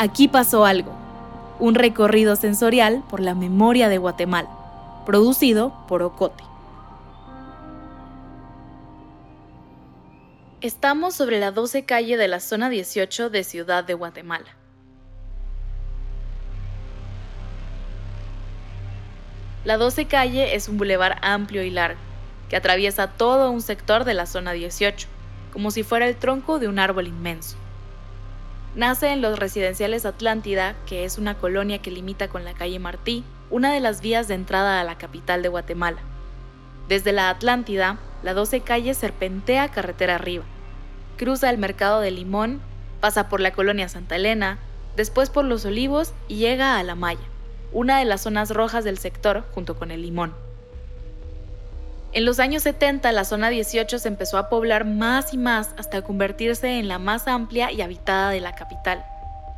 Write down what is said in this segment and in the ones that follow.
Aquí pasó algo, un recorrido sensorial por la memoria de Guatemala, producido por Ocote. Estamos sobre la 12 calle de la zona 18 de Ciudad de Guatemala. La 12 calle es un bulevar amplio y largo, que atraviesa todo un sector de la zona 18, como si fuera el tronco de un árbol inmenso. Nace en los residenciales Atlántida, que es una colonia que limita con la calle Martí, una de las vías de entrada a la capital de Guatemala. Desde la Atlántida, la 12 calle serpentea carretera arriba. Cruza el mercado de Limón, pasa por la colonia Santa Elena, después por Los Olivos y llega a La Maya, una de las zonas rojas del sector junto con el Limón. En los años 70 la zona 18 se empezó a poblar más y más hasta convertirse en la más amplia y habitada de la capital.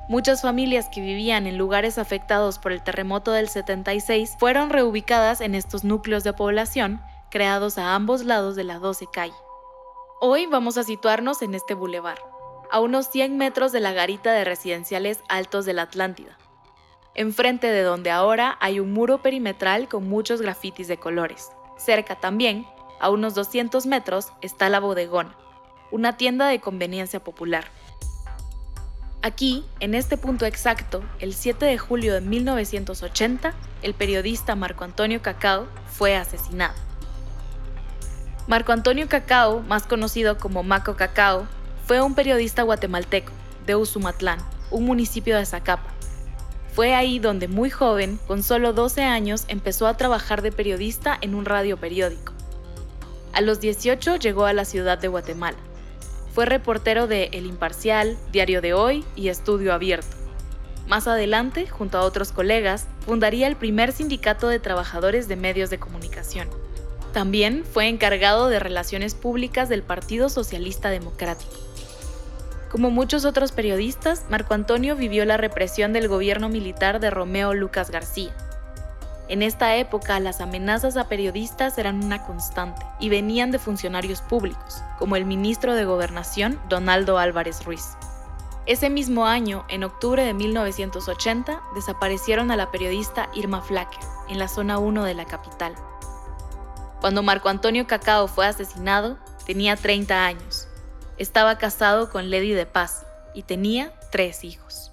Muchas familias que vivían en lugares afectados por el terremoto del 76 fueron reubicadas en estos núcleos de población creados a ambos lados de la 12 calle. Hoy vamos a situarnos en este bulevar, a unos 100 metros de la garita de residenciales altos de la Atlántida, enfrente de donde ahora hay un muro perimetral con muchos grafitis de colores. Cerca también, a unos 200 metros, está la bodegona, una tienda de conveniencia popular. Aquí, en este punto exacto, el 7 de julio de 1980, el periodista Marco Antonio Cacao fue asesinado. Marco Antonio Cacao, más conocido como Maco Cacao, fue un periodista guatemalteco de Usumatlán, un municipio de Zacapa, fue ahí donde muy joven, con solo 12 años, empezó a trabajar de periodista en un radio periódico. A los 18 llegó a la ciudad de Guatemala. Fue reportero de El Imparcial, Diario de Hoy y Estudio Abierto. Más adelante, junto a otros colegas, fundaría el primer sindicato de trabajadores de medios de comunicación. También fue encargado de relaciones públicas del Partido Socialista Democrático. Como muchos otros periodistas, Marco Antonio vivió la represión del gobierno militar de Romeo Lucas García. En esta época, las amenazas a periodistas eran una constante y venían de funcionarios públicos, como el ministro de Gobernación, Donaldo Álvarez Ruiz. Ese mismo año, en octubre de 1980, desaparecieron a la periodista Irma Flacker, en la zona 1 de la capital. Cuando Marco Antonio Cacao fue asesinado, tenía 30 años estaba casado con Lady de Paz y tenía tres hijos.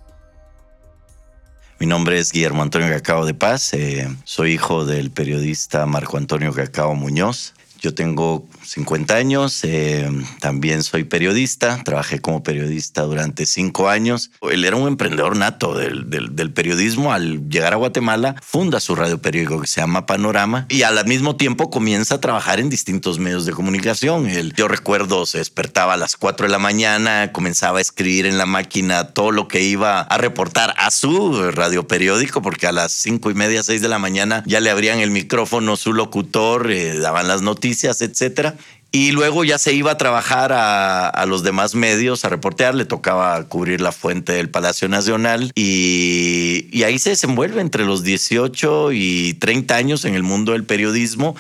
Mi nombre es Guillermo Antonio Cacao de Paz, eh, soy hijo del periodista Marco Antonio Cacao Muñoz. Yo tengo 50 años, eh, también soy periodista, trabajé como periodista durante cinco años. Él era un emprendedor nato del, del, periodismo. Al llegar a Guatemala, funda su radio periódico que se llama Panorama y al mismo tiempo comienza a trabajar en distintos medios de comunicación. Él, yo recuerdo, se despertaba a las 4 de la mañana, comenzaba a escribir en la máquina todo lo que iba a reportar a su radio periódico, porque a las cinco y media, seis de la mañana ya le abrían el micrófono su locutor, eh, daban las noticias, etcétera. Y luego ya se iba a trabajar a, los demás medios, a reportear, le tocaba cubrir la fuente del Palacio Nacional y, ahí se desenvuelve entre los 18 y 30 años en el mundo del periodismo.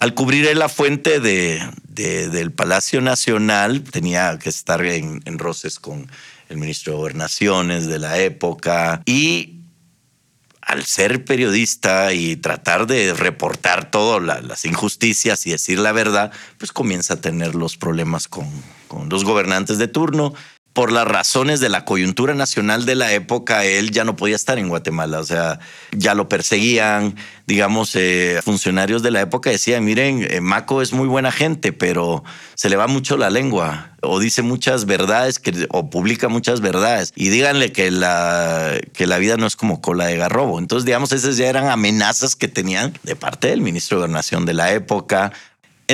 Al cubrir la fuente de, del Palacio Nacional, tenía que estar en, en roces con el ministro de Gobernaciones de la época y al ser periodista y tratar de reportar todas las injusticias y decir la verdad, pues comienza a tener los problemas con, con los gobernantes de turno por las razones de la coyuntura nacional de la época, él ya no podía estar en Guatemala. O sea, ya lo perseguían. Digamos, eh, funcionarios de la época decían, miren, eh, Maco es muy buena gente, pero se le va mucho la lengua o dice muchas verdades que, o publica muchas verdades y díganle que la, que la vida no es como cola de garrobo. Entonces, digamos, esas ya eran amenazas que tenían de parte del ministro de Gobernación de la época,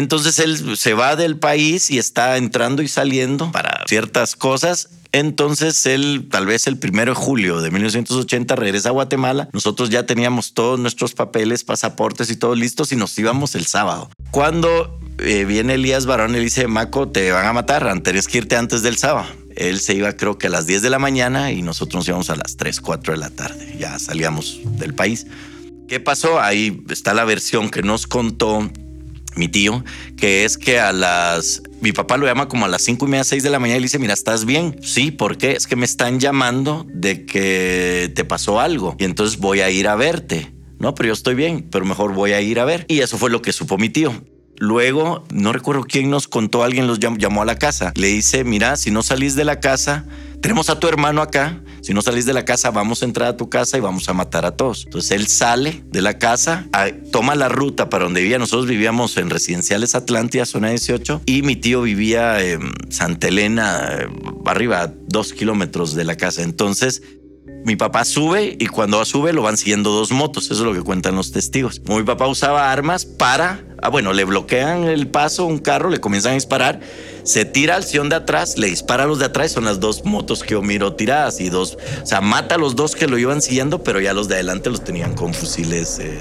entonces él se va del país y está entrando y saliendo para ciertas cosas. Entonces él, tal vez el primero de julio de 1980, regresa a Guatemala. Nosotros ya teníamos todos nuestros papeles, pasaportes y todo listos y nos íbamos el sábado. Cuando eh, viene Elías Barón, él dice, Maco, te van a matar, tienes que irte antes del sábado. Él se iba creo que a las 10 de la mañana y nosotros nos íbamos a las 3, 4 de la tarde. Ya salíamos del país. ¿Qué pasó? Ahí está la versión que nos contó mi tío, que es que a las Mi papá lo llama como a las cinco y media, seis de la mañana y le dice, mira, ¿estás bien? Sí, ¿por qué? Es que me están llamando de que te pasó algo y entonces voy a ir a verte. No, pero yo estoy bien, pero mejor voy a ir a ver. Y eso fue lo que supo mi tío. Luego, no recuerdo quién nos contó, alguien los llamó a la casa. Le dice, mira, si no salís de la casa, tenemos a tu hermano acá, si no salís de la casa, vamos a entrar a tu casa y vamos a matar a todos. Entonces él sale de la casa, toma la ruta para donde vivía. Nosotros vivíamos en Residenciales Atlántida, zona 18, y mi tío vivía en Santa Elena, eh, arriba, dos kilómetros de la casa. Entonces mi papá sube y cuando sube lo van siguiendo dos motos. Eso es lo que cuentan los testigos. mi papá usaba armas para, ah, bueno, le bloquean el paso un carro, le comienzan a disparar, se tira al sion de atrás, le dispara a los de atrás. Son las dos motos que yo miro tiradas y dos, o sea, mata a los dos que lo iban siguiendo, pero ya los de adelante los tenían con fusiles eh,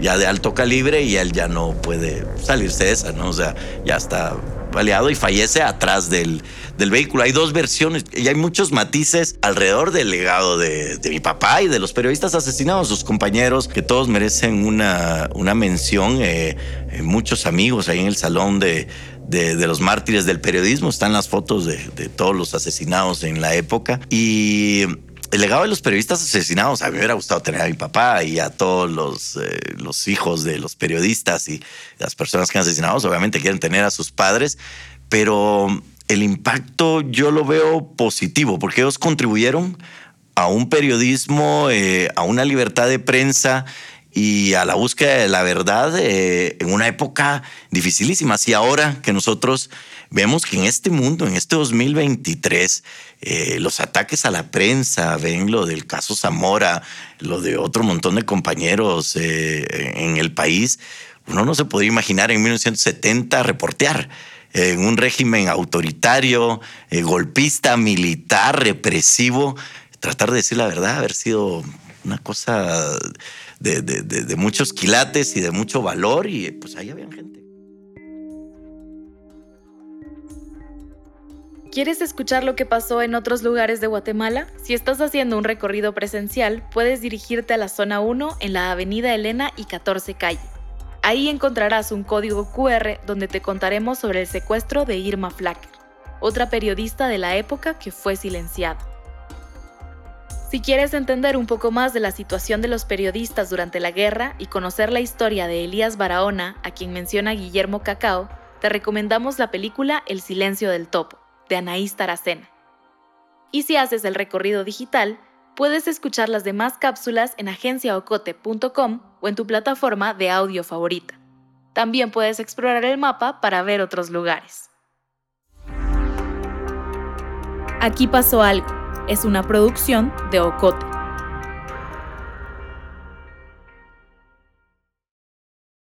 ya de alto calibre y él ya no puede salirse de esa, ¿no? O sea, ya está baleado y fallece atrás del, del vehículo. Hay dos versiones y hay muchos matices alrededor del legado de, mi papá y de los periodistas asesinados, sus compañeros, que todos merecen una, una mención. Eh, eh, muchos amigos ahí en el salón de, de, los mártires del periodismo. Están las fotos de, de, todos los asesinados en la época. Y el legado de los periodistas asesinados, a mí me hubiera gustado tener a mi papá y a todos los, eh, hijos de los periodistas y las personas que han asesinado, obviamente quieren tener a sus padres, pero el impacto yo lo veo positivo porque ellos contribuyeron a un periodismo, eh, a una libertad de prensa y a la búsqueda de la verdad eh, en una época dificilísima. Así ahora que nosotros vemos que en este mundo, en este 2023, eh, los ataques a la prensa, ven lo del caso Zamora, lo de otro montón de compañeros en el país, uno no se podía imaginar en 1970 reportear en un régimen autoritario, eh, golpista, militar, represivo, tratar de decir la verdad, haber sido una cosa de, muchos quilates y de mucho valor y pues ahí había gente. ¿Quieres escuchar lo que pasó en otros lugares de Guatemala? Si estás haciendo un recorrido presencial, puedes dirigirte a la zona 1 en la Avenida Elena y 14 Calle. Ahí encontrarás un código QR donde te contaremos sobre el secuestro de Irma Flacker, otra periodista de la época que fue silenciada. Si quieres entender un poco más de la situación de los periodistas durante la guerra y conocer la historia de Elías Barahona, a quien menciona Guillermo Cacao, te recomendamos la película El silencio del topo, de Anaís Taracena. Y si haces el recorrido digital, Puedes escuchar las demás cápsulas en agenciaocote.com o en tu plataforma de audio favorita. También puedes explorar el mapa para ver otros lugares. Aquí pasó algo. Es una producción de Ocote.